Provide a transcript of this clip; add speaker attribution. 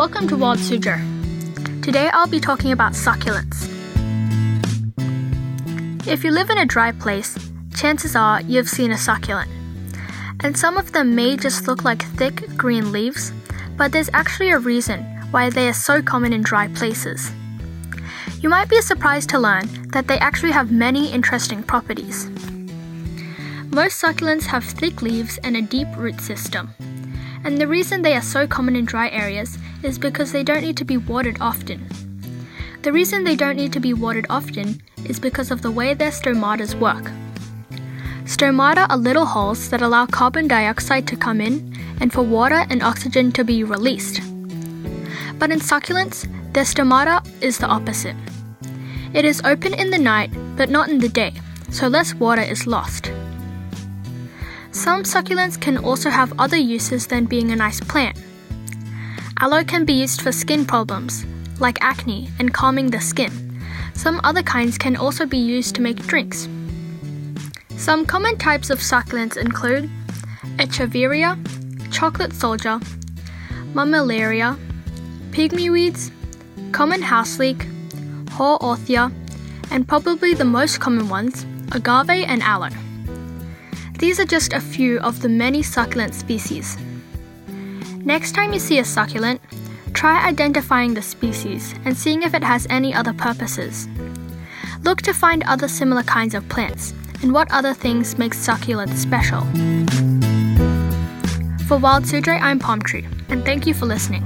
Speaker 1: Welcome to Wild Suzhou. Today I'll be talking about succulents. If you live in a dry place, chances are you've seen a succulent. And some of them may just look like thick green leaves, but there's actually a reason why they are so common in dry places. You might be surprised to learn that they actually have many interesting properties. Most succulents have thick leaves and a deep root system. And the reason they are so common in dry areas is because they don't need to be watered often. The reason they don't need to be watered often is because of the way their stomatas work. Stomata are little holes that allow carbon dioxide to come in and for water and oxygen to be released. But in succulents, their stomata is the opposite. It is open in the night, but not in the day, so less water is lost. Some succulents can also have other uses than being a nice plant. Aloe can be used for skin problems, like acne and calming the skin. Some other kinds can also be used to make drinks. Some common types of succulents include Echeveria, chocolate soldier, mammillaria, pygmy weeds, common house leek, haworthia, and probably the most common ones, agave and aloe. These are just a few of the many succulent species. Next time you see a succulent, try identifying the species and seeing if it has any other purposes. Look to find other similar kinds of plants and what other things make succulents special. For Wild Suzhou, I'm Palm Tree, and thank you for listening.